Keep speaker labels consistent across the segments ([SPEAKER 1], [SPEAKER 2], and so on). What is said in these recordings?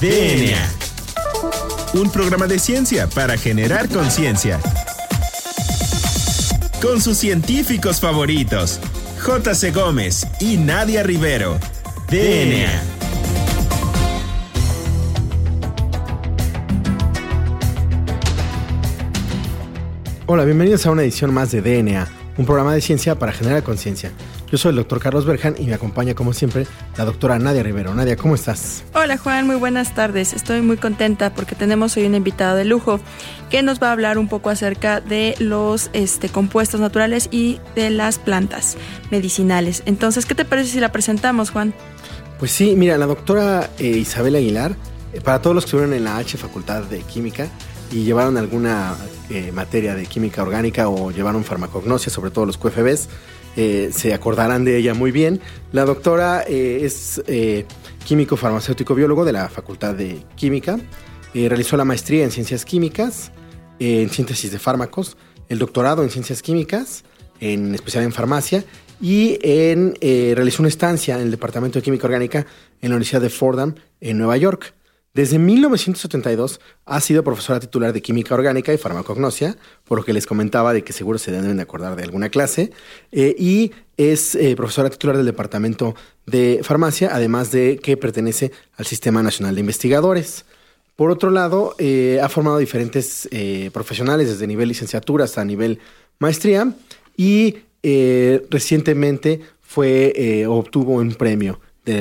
[SPEAKER 1] DNA. Un programa de ciencia para generar conciencia. Con sus científicos favoritos, J.C. Gómez y Nadia Rivero. DNA.
[SPEAKER 2] Hola, bienvenidos a una edición más de DNA, un programa de ciencia para generar conciencia. Yo soy el doctor Carlos Berjan y me acompaña como siempre la doctora Nadia Rivero. Nadia, ¿cómo estás?
[SPEAKER 3] Hola Juan, muy buenas tardes. Estoy muy contenta porque tenemos hoy un invitado de lujo que nos va a hablar un poco acerca de los este, compuestos naturales y de las plantas medicinales. Entonces, ¿qué te parece si la presentamos, Juan?
[SPEAKER 2] Pues sí, mira, la doctora eh, Isabel Aguilar, eh, para todos los que estuvieron en la H Facultad de Química y llevaron alguna eh, materia de química orgánica o llevaron farmacognosia, sobre todo los QFBs, eh, se acordarán de ella muy bien. La doctora eh, es eh, químico farmacéutico biólogo de la Facultad de Química. realizó la maestría en ciencias químicas, en síntesis de fármacos, el doctorado en ciencias químicas, en especial en farmacia, y realizó una estancia en el Departamento de Química Orgánica en la Universidad de Fordham, en Nueva York. Desde 1972 ha sido profesora titular de Química Orgánica y Farmacognosia, por lo que les comentaba de que seguro se deben de acordar de alguna clase, eh, y es eh, profesora titular del Departamento de Farmacia, además de que pertenece al Sistema Nacional de Investigadores. Por otro lado, eh, ha formado diferentes profesionales desde nivel licenciatura hasta nivel maestría y recientemente fue obtuvo un premio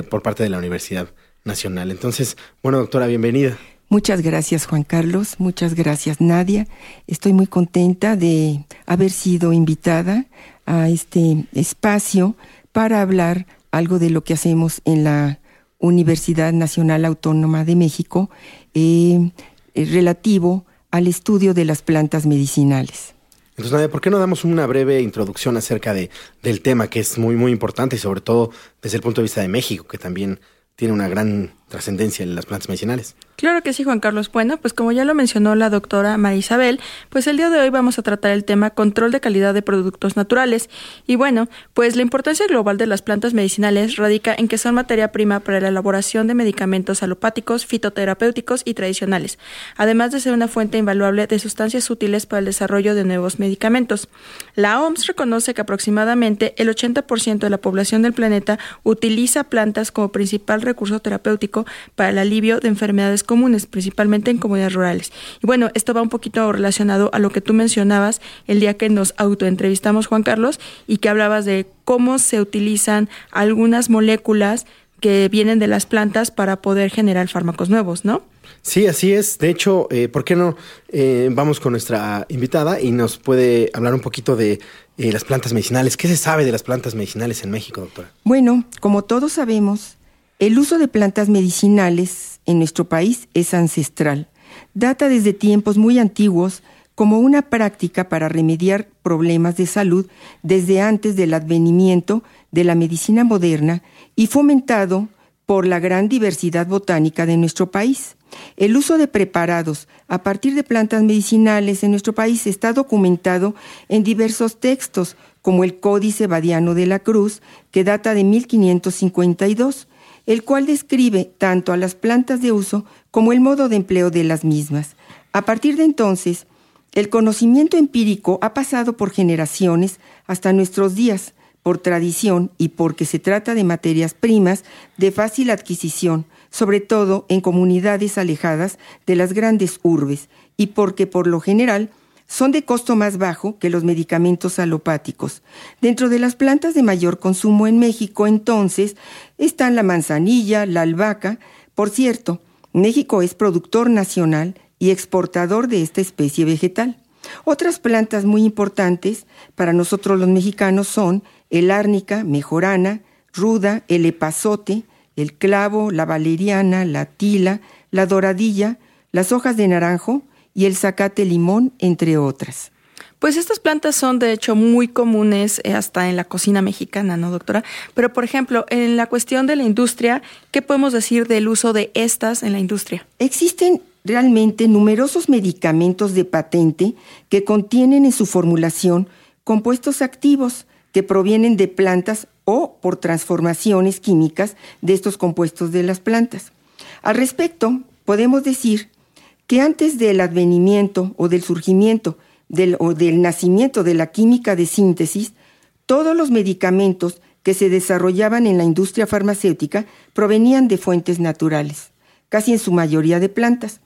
[SPEAKER 2] por parte de la universidad nacional. Entonces, bueno, doctora, bienvenida.
[SPEAKER 4] Muchas gracias, Juan Carlos. Muchas gracias, Nadia. Estoy muy contenta de haber sido invitada a este espacio para hablar algo de lo que hacemos en la Universidad Nacional Autónoma de México eh, eh, relativo al estudio de las plantas medicinales.
[SPEAKER 2] Entonces, Nadia, ¿por qué no damos una breve introducción acerca de, del tema que es muy, muy importante y sobre todo desde el punto de vista de México, que también tiene una gran trascendencia en las plantas medicinales.
[SPEAKER 3] Claro que sí, Juan Carlos. Bueno, pues como ya lo mencionó la doctora Marisabel, pues el día de hoy vamos a tratar el tema control de calidad de productos naturales. Y bueno, pues la importancia global de las plantas medicinales radica en que son materia prima para la elaboración de medicamentos alopáticos, fitoterapéuticos y tradicionales, además de ser una fuente invaluable de sustancias útiles para el desarrollo de nuevos medicamentos. La OMS reconoce que aproximadamente el 80% de la población del planeta utiliza plantas como principal recurso terapéutico para el alivio de enfermedades comunes, principalmente en comunidades rurales. Y bueno, esto va un poquito relacionado a lo que tú mencionabas el día que nos autoentrevistamos, Juan Carlos, y que hablabas de cómo se utilizan algunas moléculas que vienen de las plantas para poder generar fármacos nuevos, ¿no?
[SPEAKER 2] Sí, así es. De hecho, eh, ¿por qué no eh, vamos con nuestra invitada y nos puede hablar un poquito de eh, las plantas medicinales? ¿Qué se sabe de las plantas medicinales en México, doctora?
[SPEAKER 4] Bueno, como todos sabemos, el uso de plantas medicinales en nuestro país es ancestral. Data desde tiempos muy antiguos como una práctica para remediar problemas de salud desde antes del advenimiento de la medicina moderna y fomentado por la gran diversidad botánica de nuestro país. El uso de preparados a partir de plantas medicinales en nuestro país está documentado en diversos textos, como el Códice Badiano de la Cruz, que data de 1552, el cual describe tanto a las plantas de uso como el modo de empleo de las mismas. A partir de entonces, el conocimiento empírico ha pasado por generaciones hasta nuestros días, por tradición y porque se trata de materias primas de fácil adquisición, sobre todo en comunidades alejadas de las grandes urbes, y porque por lo general son de costo más bajo que los medicamentos alopáticos. Dentro de las plantas de mayor consumo en México, entonces, están la manzanilla, la albahaca. Por cierto, México es productor nacional y exportador de esta especie vegetal. Otras plantas muy importantes para nosotros los mexicanos son el árnica, mejorana, ruda, el epazote, el clavo, la valeriana, la tila, la doradilla, las hojas de naranjo, y el zacate limón, entre otras.
[SPEAKER 3] Pues estas plantas son de hecho muy comunes eh, hasta en la cocina mexicana, ¿no, doctora? Pero por ejemplo, en la cuestión de la industria, ¿qué podemos decir del uso de estas en la industria?
[SPEAKER 4] Existen realmente numerosos medicamentos de patente que contienen en su formulación compuestos activos que provienen de plantas o por transformaciones químicas de estos compuestos de las plantas. Al respecto, podemos decir que antes del advenimiento o del surgimiento o del nacimiento de la química de síntesis, todos los medicamentos que se desarrollaban en la industria farmacéutica provenían de fuentes naturales, casi en su mayoría de plantas.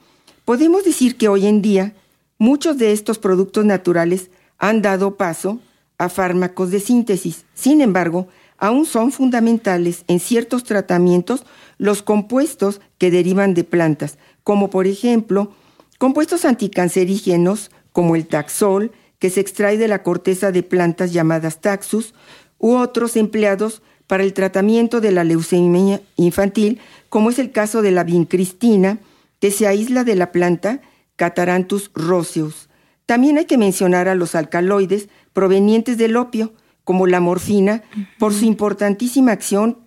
[SPEAKER 4] Podemos decir que hoy en día muchos de estos productos naturales han dado paso a fármacos de síntesis. Sin embargo, aún son fundamentales en ciertos tratamientos los compuestos que derivan de plantas, como por ejemplo compuestos anticancerígenos como el taxol, que se extrae de la corteza de plantas llamadas taxus, u otros empleados para el tratamiento de la leucemia infantil, como es el caso de la vincristina, que se aísla de la planta Cataranthus roseus. También hay que mencionar a los alcaloides provenientes del opio, como la morfina, por su importantísima acción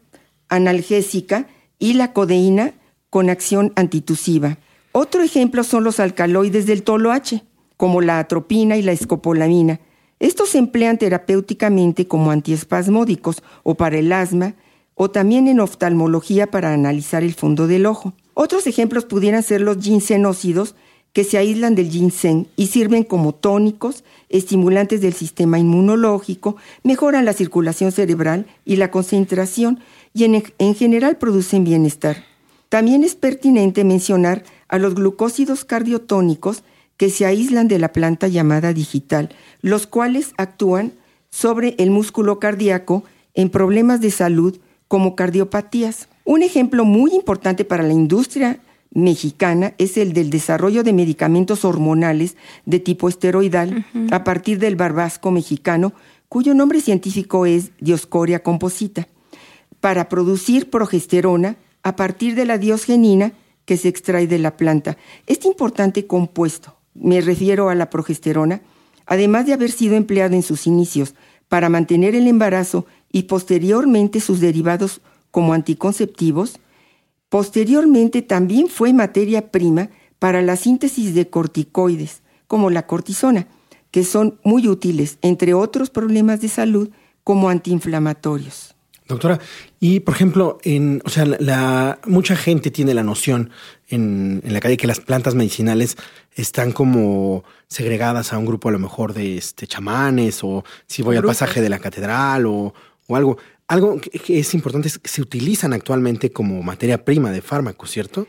[SPEAKER 4] analgésica, y la codeína con acción antitusiva. Otro ejemplo son los alcaloides del toloache, como la atropina y la escopolamina. Estos se emplean terapéuticamente como antiespasmódicos o para el asma, o también en oftalmología para analizar el fondo del ojo. Otros ejemplos pudieran ser los ginsenócidos, que se aíslan del ginseng y sirven como tónicos, estimulantes del sistema inmunológico, mejoran la circulación cerebral y la concentración y en, en, general producen bienestar. También es pertinente mencionar a los glucósidos cardiotónicos que se aíslan de la planta llamada digital, los cuales actúan sobre el músculo cardíaco en problemas de salud como cardiopatías. Un ejemplo muy importante para la industria mexicana es el del desarrollo de medicamentos hormonales de tipo esteroidal a partir del barbasco mexicano, cuyo nombre científico es Dioscoria composita, para producir progesterona a partir de la diosgenina que se extrae de la planta. Este importante compuesto, me refiero a la progesterona, además de haber sido empleado en sus inicios para mantener el embarazo y posteriormente sus derivados como anticonceptivos, Posteriormente también fue materia prima para la síntesis de corticoides, como la cortisona, que son muy útiles, entre otros problemas de salud, como antiinflamatorios.
[SPEAKER 2] Doctora, y por ejemplo, en, o sea, la, mucha gente tiene la noción en, en, la calle que las plantas medicinales están como segregadas a un grupo a lo mejor de este, chamanes o si voy al pasaje de la catedral o, o algo. Algo que es importante es que se utilizan actualmente como materia prima de fármacos, ¿cierto?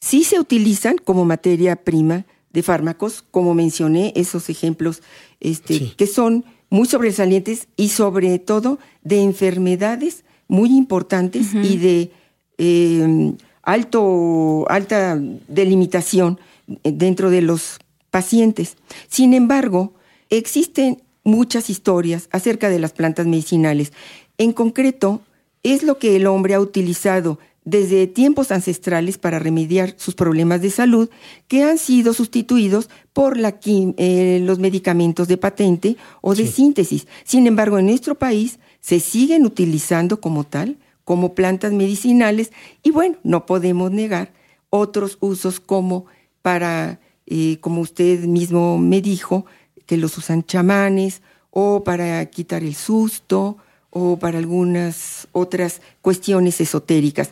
[SPEAKER 4] Sí se utilizan como materia prima de fármacos, como mencioné, esos ejemplos este, que son muy sobresalientes y sobre todo de enfermedades muy importantes y de em, alto, alta delimitación dentro de los pacientes. Sin embargo, existen muchas historias acerca de las plantas medicinales en concreto, es lo que el hombre ha utilizado desde tiempos ancestrales para remediar sus problemas de salud que han sido sustituidos por eh, los medicamentos de patente o de síntesis. Sin embargo, en nuestro país se siguen utilizando como tal, como plantas medicinales, y bueno, no podemos negar otros usos como para, eh, como usted mismo me dijo, que los usan chamanes o para quitar el susto o para algunas otras cuestiones esotéricas,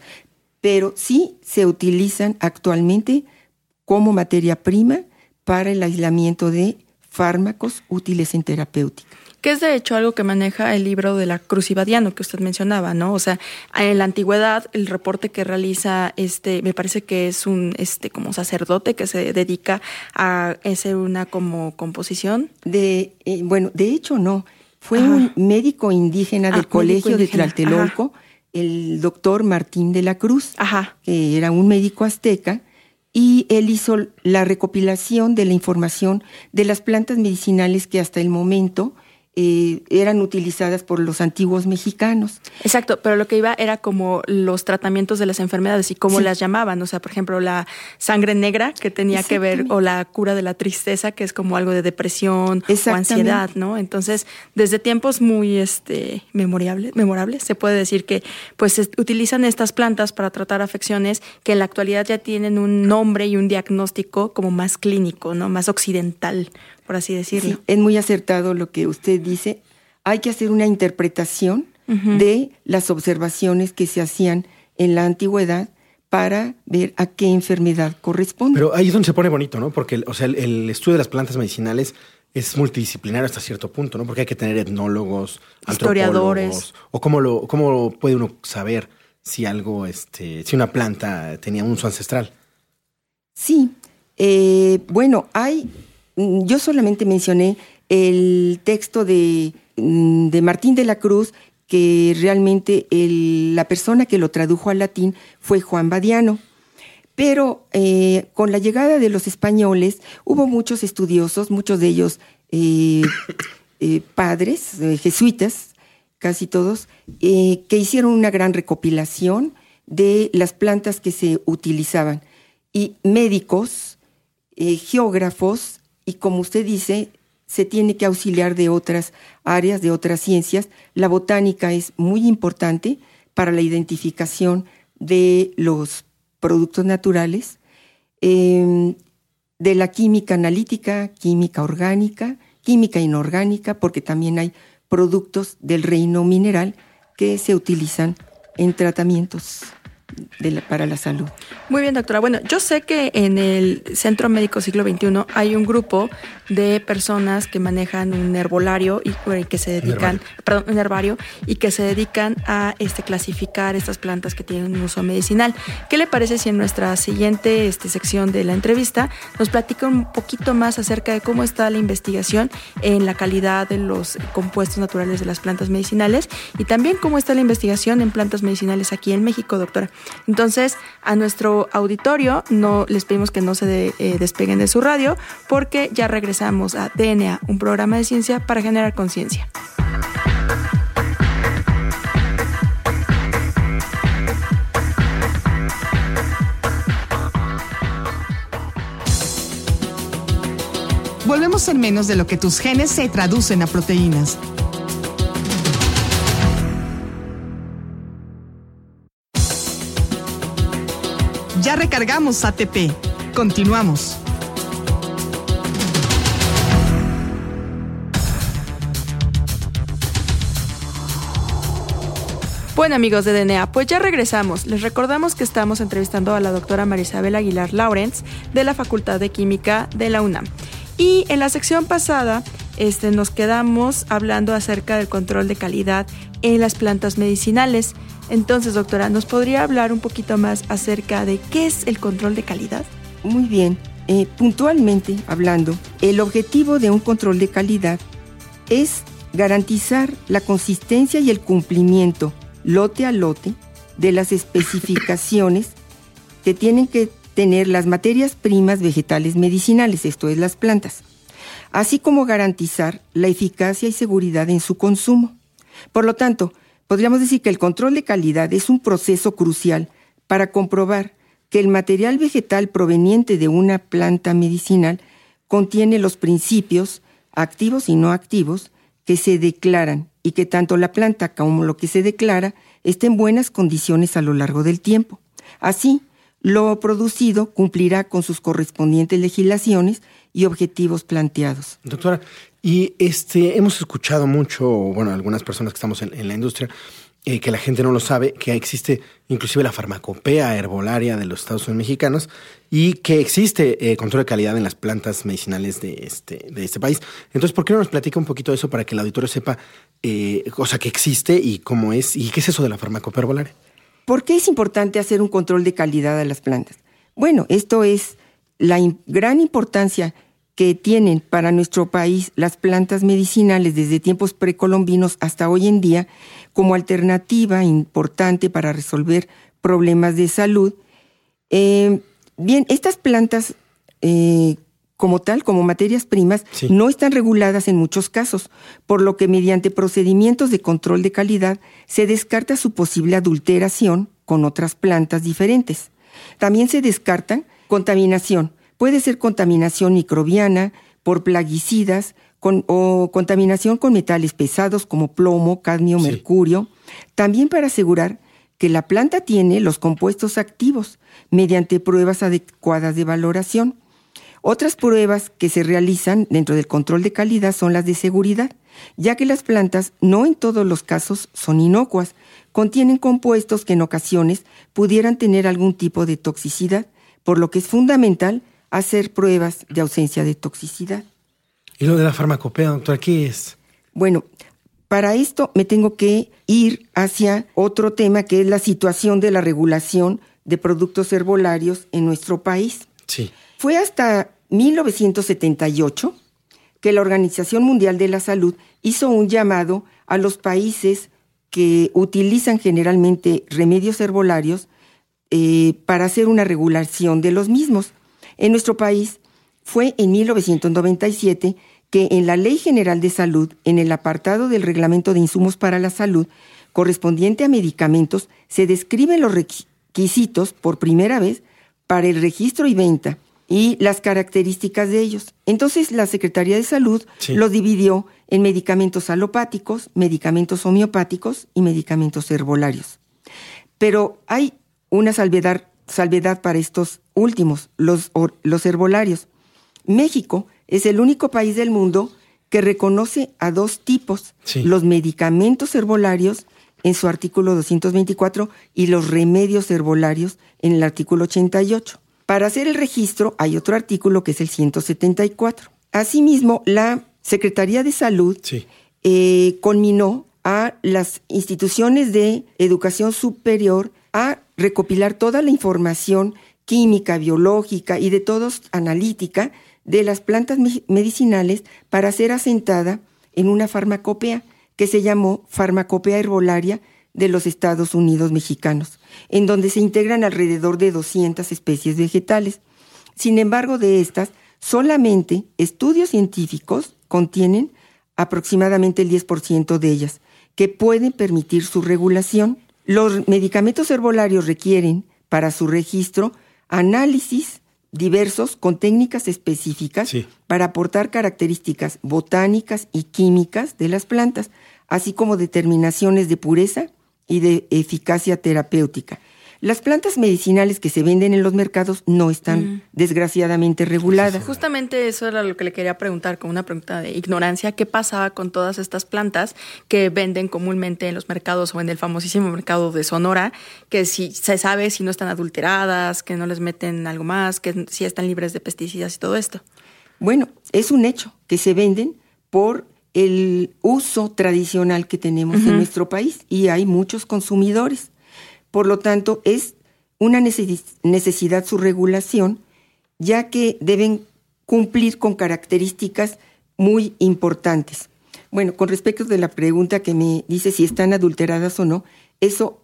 [SPEAKER 4] pero sí se utilizan actualmente como materia prima para el aislamiento de fármacos útiles en terapéutica
[SPEAKER 3] que es de hecho algo que maneja el libro de la Crucibadiano que usted mencionaba, ¿no? O sea, en la antigüedad el reporte que realiza este, me parece que es un este como sacerdote que se dedica a hacer una como composición.
[SPEAKER 4] De eh, bueno, de hecho no. Fue un médico indígena del ah, colegio de Tlatelolco, el doctor Martín de la Cruz, que era un médico azteca, y él hizo la recopilación de la información de las plantas medicinales que hasta el momento eh, eran utilizadas por los antiguos mexicanos.
[SPEAKER 3] Exacto, pero lo que iba era como los tratamientos de las enfermedades y cómo las llamaban. O sea, por ejemplo, la sangre negra que tenía que ver, o la cura de la tristeza, que es como algo de depresión o ansiedad, ¿no? Entonces, desde tiempos muy este, memorables, memorables, se puede decir que pues utilizan estas plantas para tratar afecciones que en la actualidad ya tienen un nombre y un diagnóstico como más clínico, ¿no? Más occidental por así decirlo.
[SPEAKER 4] es muy acertado lo que usted dice. Hay que hacer una interpretación de las observaciones que se hacían en la antigüedad para ver a qué enfermedad corresponde.
[SPEAKER 2] Pero ahí es donde se pone bonito, ¿no? Porque o sea, el, estudio de las plantas medicinales es multidisciplinario hasta cierto punto, ¿no? Porque hay que tener etnólogos,
[SPEAKER 3] historiadores.
[SPEAKER 2] O cómo lo, cómo puede uno saber si algo, este, si una planta tenía un uso ancestral.
[SPEAKER 4] Sí. Eh, bueno, hay. Mm, yo solamente mencioné el texto de, mm, de Martín de la Cruz que realmente la persona que lo tradujo al latín fue Juan Badiano. Pero eh, con la llegada de los españoles hubo muchos estudiosos, muchos de ellos eh, eh, padres, jesuitas, casi todos, que hicieron una gran recopilación de las plantas que se utilizaban. Y médicos, geógrafos y, como usted dice, se tiene que auxiliar de otras áreas, de otras ciencias. La botánica es muy importante para la identificación de los productos naturales, em, de la química analítica, química orgánica, química inorgánica, porque también hay productos del reino mineral que se utilizan en tratamientos para la salud.
[SPEAKER 3] Muy bien, doctora. Bueno, yo sé que en el Centro Médico Siglo XXI hay un grupo de personas que manejan un herbolario y, que se dedican, perdón, un herbario y que se dedican a este clasificar estas plantas que tienen un uso medicinal. ¿Qué le parece si en nuestra siguiente este, sección de la entrevista nos platica un poquito más acerca de cómo está la investigación en la calidad de los compuestos naturales de las plantas medicinales y también cómo está la investigación en plantas medicinales aquí en México, doctora? Entonces, a nuestro auditorio no les pedimos que no se eh, despeguen de su radio porque ya regresamos a DNA, un programa de ciencia para generar conciencia.
[SPEAKER 5] Volvemos en menos de lo que tus genes se traducen a proteínas. Recargamos ATP. Continuamos.
[SPEAKER 3] Bueno amigos de DNA, pues ya regresamos. Les recordamos que estamos entrevistando a la doctora Marisabel Aguilar Lawrence de la Facultad de Química de la UNAM. Y en la sección pasada este, nos quedamos hablando acerca del control de calidad en las plantas medicinales. Entonces, doctora, ¿nos podría hablar un poquito más acerca de qué es el control de calidad?
[SPEAKER 4] Muy bien. Eh, puntualmente hablando, el objetivo de un control de calidad es garantizar la consistencia y el cumplimiento lote a lote de las especificaciones que tienen que tener las materias primas vegetales medicinales, esto es las plantas, así como garantizar la eficacia y seguridad en su consumo. Por lo tanto, podríamos decir que el control de calidad es un proceso crucial para comprobar que el material vegetal proveniente de una planta medicinal contiene los principios activos y no activos que se declaran y que tanto la planta como lo que se declara esté en buenas condiciones a lo largo del tiempo. Así, lo producido cumplirá con sus correspondientes legislaciones y objetivos planteados.
[SPEAKER 2] Doctora, y este hemos escuchado mucho, bueno, algunas personas que estamos en, la industria, eh, que la gente no lo sabe, que existe inclusive la farmacopea herbolaria de los Estados Unidos mexicanos y que existe eh, control de calidad en las plantas medicinales de este, de este país. Entonces, ¿por qué no nos platica un poquito de eso para que el auditorio sepa, eh, o sea, que existe y cómo es, y qué es eso de la farmacopea herbolaria?
[SPEAKER 4] ¿Por qué es importante hacer un control de calidad a las plantas? Bueno, esto es la gran importancia que tienen para nuestro país las plantas medicinales desde tiempos precolombinos hasta hoy en día como alternativa importante para resolver problemas de salud. Eh, bien, estas plantas eh, como tal, como materias primas, no están reguladas en muchos casos, por lo que mediante procedimientos de control de calidad se descarta su posible adulteración con otras plantas diferentes. También se descarta contaminación. Puede ser contaminación microbiana por plaguicidas o contaminación con metales pesados como plomo, cadmio, mercurio. También para asegurar que la planta tiene los compuestos activos mediante pruebas adecuadas de valoración. Otras pruebas que se realizan dentro del control de calidad son las de seguridad, ya que las plantas no en todos los casos son inocuas, contienen compuestos que en ocasiones pudieran tener algún tipo de toxicidad, por lo que es fundamental hacer pruebas de ausencia de toxicidad.
[SPEAKER 2] ¿Y lo de la farmacopea, doctora, qué es?
[SPEAKER 4] Bueno, para esto me tengo que ir hacia otro tema que es la situación de la regulación de productos herbolarios en nuestro país.
[SPEAKER 2] Sí.
[SPEAKER 4] Fue hasta 1978 que la Organización Mundial de la Salud hizo un llamado a los países que utilizan generalmente remedios herbolarios eh, para hacer una regulación de los mismos. En nuestro país fue en 1997 que en la Ley General de Salud, en el apartado del Reglamento de Insumos para la Salud, correspondiente a medicamentos, se describen los requisitos por primera vez para el registro y venta y las características de ellos. Entonces la Secretaría de Salud los dividió en medicamentos alopáticos, medicamentos homeopáticos y medicamentos herbolarios. Pero hay una salvedad, salvedad para estos últimos, los, los herbolarios. México es el único país del mundo que reconoce a dos tipos, los medicamentos herbolarios en su artículo 224 y los remedios herbolarios en el artículo 88. Para hacer el registro hay otro artículo que es el 174. Asimismo, la Secretaría de Salud eh, conminó a las instituciones de educación superior a recopilar toda la información química, biológica y de todos analítica de las plantas medicinales para ser asentada en una farmacopea que se llamó Farmacopea Herbolaria de los Estados Unidos Mexicanos, en donde se integran alrededor de 200 especies vegetales. Sin embargo, de estas, solamente estudios científicos contienen aproximadamente el 10% de ellas, que pueden permitir su regulación. Los medicamentos herbolarios requieren, para su registro, análisis diversos con técnicas específicas para aportar características botánicas y químicas de las plantas, así como determinaciones de pureza y de eficacia terapéutica. Las plantas medicinales que se venden en los mercados no están mm. desgraciadamente reguladas.
[SPEAKER 3] Justamente eso era lo que le quería preguntar, con una pregunta de ignorancia, ¿qué pasaba con todas estas plantas que venden comúnmente en los mercados o en el famosísimo mercado de Sonora, que si se sabe si no están adulteradas, que no les meten algo más, que si están libres de pesticidas y todo esto?
[SPEAKER 4] Bueno, es un hecho que se venden por el uso tradicional que tenemos en nuestro país y hay muchos consumidores. Por lo tanto, es una necesidad su regulación, ya que deben cumplir con características muy importantes. Bueno, con respecto de la pregunta que me dice si están adulteradas o no, eso,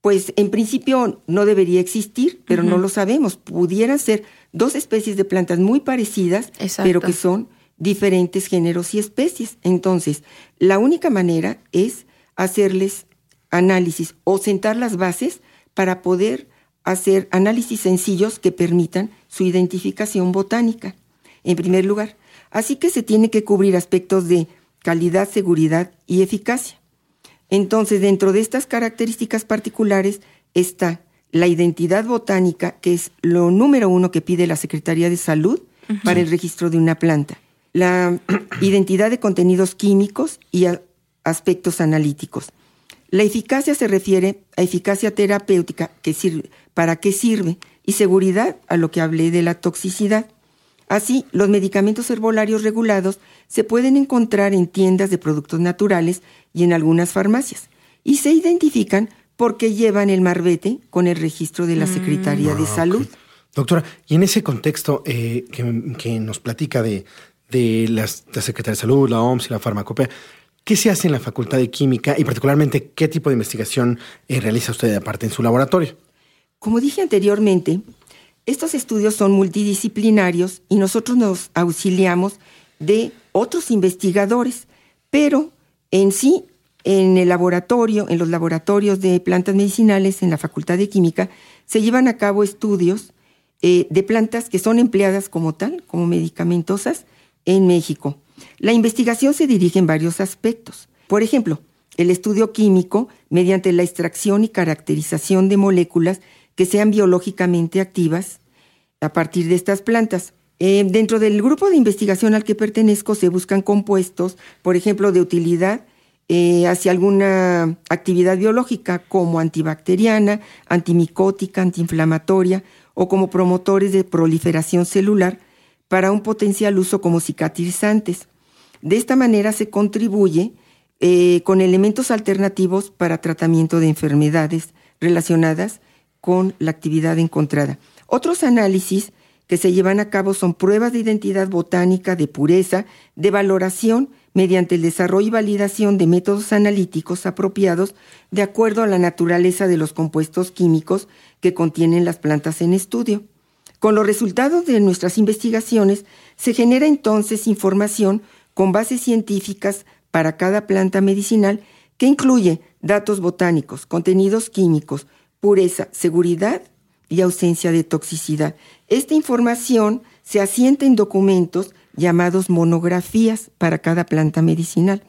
[SPEAKER 4] pues en principio no debería existir, pero no lo sabemos. Pudieran ser dos especies de plantas muy parecidas, pero que son diferentes géneros y especies. Entonces, la única manera es hacerles análisis o sentar las bases para poder hacer análisis sencillos que permitan su identificación botánica, en primer lugar. Así que se tiene que cubrir aspectos de calidad, seguridad y eficacia. Entonces, dentro de estas características particulares está la identidad botánica, que es lo número uno que pide la Secretaría de Salud para el registro de una planta, la identidad de contenidos químicos y aspectos analíticos. La eficacia se refiere a eficacia terapéutica, que sirve, para qué sirve, y seguridad, a lo que hablé de la toxicidad. Así, los medicamentos herbolarios regulados se pueden encontrar en tiendas de productos naturales y en algunas farmacias, y se identifican porque llevan el marbete con el registro de la mm. Secretaría de ah, Salud.
[SPEAKER 2] Doctora, y en ese contexto eh, que, nos platica de, de la Secretaría de Salud, la OMS y la farmacopea, ¿Qué se hace en la Facultad de Química y particularmente qué tipo de investigación eh, realiza usted aparte en su laboratorio?
[SPEAKER 4] Como dije anteriormente, estos estudios son multidisciplinarios y nosotros nos auxiliamos de otros investigadores, pero en sí, en el laboratorio, en los laboratorios de plantas medicinales en la Facultad de Química, se llevan a cabo estudios eh, de plantas que son empleadas como tal, como medicamentosas, en México. La investigación se dirige en varios aspectos. Por ejemplo, el estudio químico mediante la extracción y caracterización de moléculas que sean biológicamente activas a partir de estas plantas. Eh, dentro del grupo de investigación al que pertenezco se buscan compuestos, por ejemplo, de utilidad eh, hacia alguna actividad biológica como antibacteriana, antimicótica, antiinflamatoria o como promotores de proliferación celular para un potencial uso como cicatrizantes. De esta manera se contribuye eh, con elementos alternativos para tratamiento de enfermedades relacionadas con la actividad encontrada. Otros análisis que se llevan a cabo son pruebas de identidad botánica, de pureza, de valoración mediante el desarrollo y validación de métodos analíticos apropiados de acuerdo a la naturaleza de los compuestos químicos que contienen las plantas en estudio. Con los resultados de nuestras investigaciones se genera entonces información con bases científicas para cada planta medicinal que incluye datos botánicos, contenidos químicos, pureza, seguridad y ausencia de toxicidad. Esta información se asienta en documentos llamados monografías para cada planta medicinal.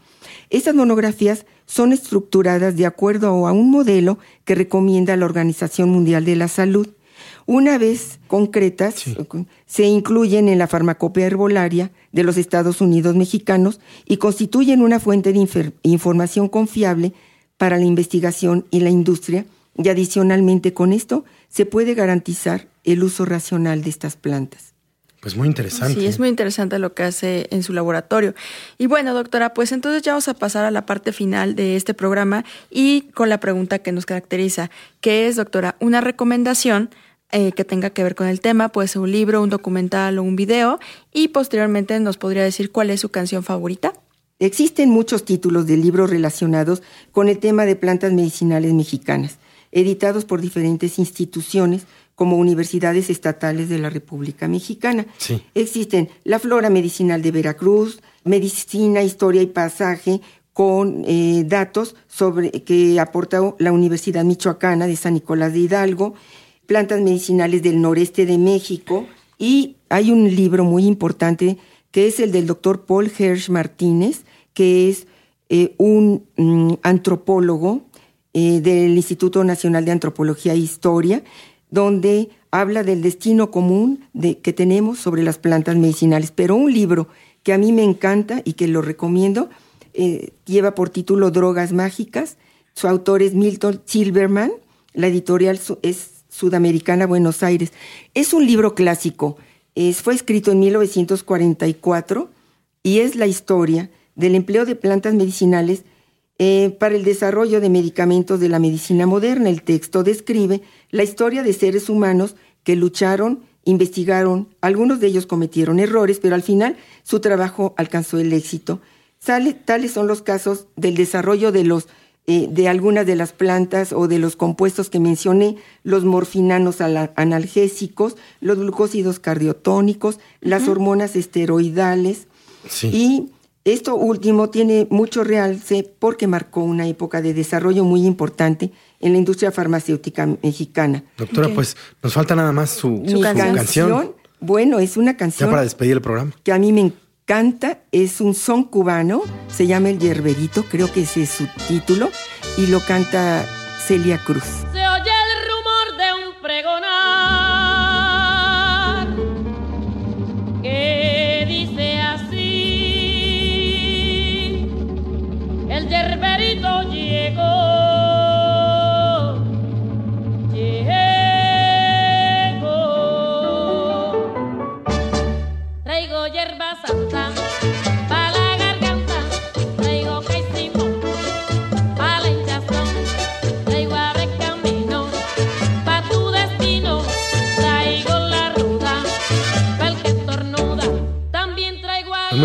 [SPEAKER 4] Estas monografías son estructuradas de acuerdo a un modelo que recomienda la Organización Mundial de la Salud. Una vez concretas, se incluyen en la farmacopea herbolaria de los Estados Unidos mexicanos y constituyen una fuente de información confiable para la investigación y la industria y adicionalmente con esto se puede garantizar el uso racional de estas plantas.
[SPEAKER 2] Pues muy interesante.
[SPEAKER 3] Sí, es muy interesante lo que hace en su laboratorio. Y bueno, doctora, pues entonces ya vamos a pasar a la parte final de este programa y con la pregunta que nos caracteriza, que es, doctora, una recomendación eh, que tenga que ver con el tema, puede ser un libro, un documental o un video, y posteriormente nos podría decir cuál es su canción favorita.
[SPEAKER 4] Existen muchos títulos de libros relacionados con el tema de plantas medicinales mexicanas, editados por diferentes instituciones como universidades estatales de la República Mexicana. Existen la Flora Medicinal de Veracruz, Medicina, Historia y Pasaje, con eh, datos sobre que aporta la Universidad Michoacana de San Nicolás de Hidalgo, plantas medicinales del noreste de México, y hay un libro muy importante que es el del doctor Paul Hersch Martínez, que es eh, un mm, antropólogo eh, del Instituto Nacional de Antropología e Historia, donde habla del destino común de, que tenemos sobre las plantas medicinales. Pero un libro que a mí me encanta y que lo recomiendo, eh, lleva por título Drogas Mágicas. Su autor es Milton Silverman, la editorial es Sudamericana Buenos Aires. Es un libro clásico, fue escrito en 1944 y es la historia del empleo de plantas medicinales eh, para el desarrollo de medicamentos de la medicina moderna. El texto describe la historia de seres humanos que lucharon, investigaron, algunos de ellos cometieron errores, pero al final su trabajo alcanzó el éxito. tales son los casos del desarrollo de los eh, de algunas de las plantas o de los compuestos que mencioné, los morfinanos analgésicos, los glucósidos cardiotónicos, las hormonas esteroidales y esto último tiene mucho realce porque marcó una época de desarrollo muy importante en la industria farmacéutica mexicana.
[SPEAKER 2] Doctora, pues nos falta nada más su, canción.
[SPEAKER 4] Bueno, es una canción.
[SPEAKER 2] Ya para despedir el programa.
[SPEAKER 4] Que a mí me encanta, es un son cubano, se llama El Yerberito, creo que ese es su título, y lo canta Celia Cruz.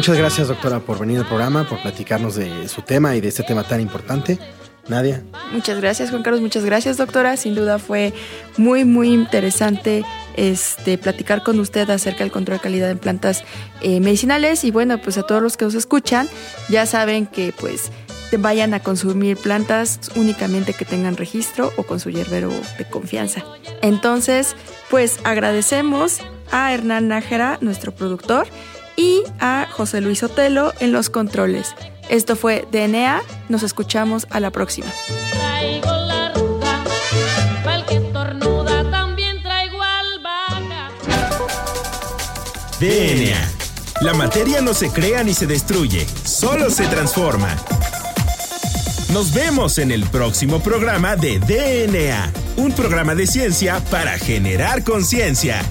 [SPEAKER 2] Muchas gracias, doctora, por venir al programa, por platicarnos de su tema y de este tema tan importante. Nadia.
[SPEAKER 3] Muchas gracias, Juan Carlos. Muchas gracias, doctora. Sin duda fue muy, muy interesante este, platicar con usted acerca del control de calidad en plantas eh, medicinales. Y bueno, pues a todos los que nos escuchan, ya saben que pues vayan a consumir plantas únicamente que tengan registro o con su hierbero de confianza. Entonces, pues agradecemos a Hernán Nájera, nuestro productor y a José Luis Otelo en los controles. Esto fue DNA, nos escuchamos a la próxima.
[SPEAKER 1] DNA. La materia no se crea ni se destruye, solo se transforma. Nos vemos en el próximo programa de DNA, un programa de ciencia para generar conciencia.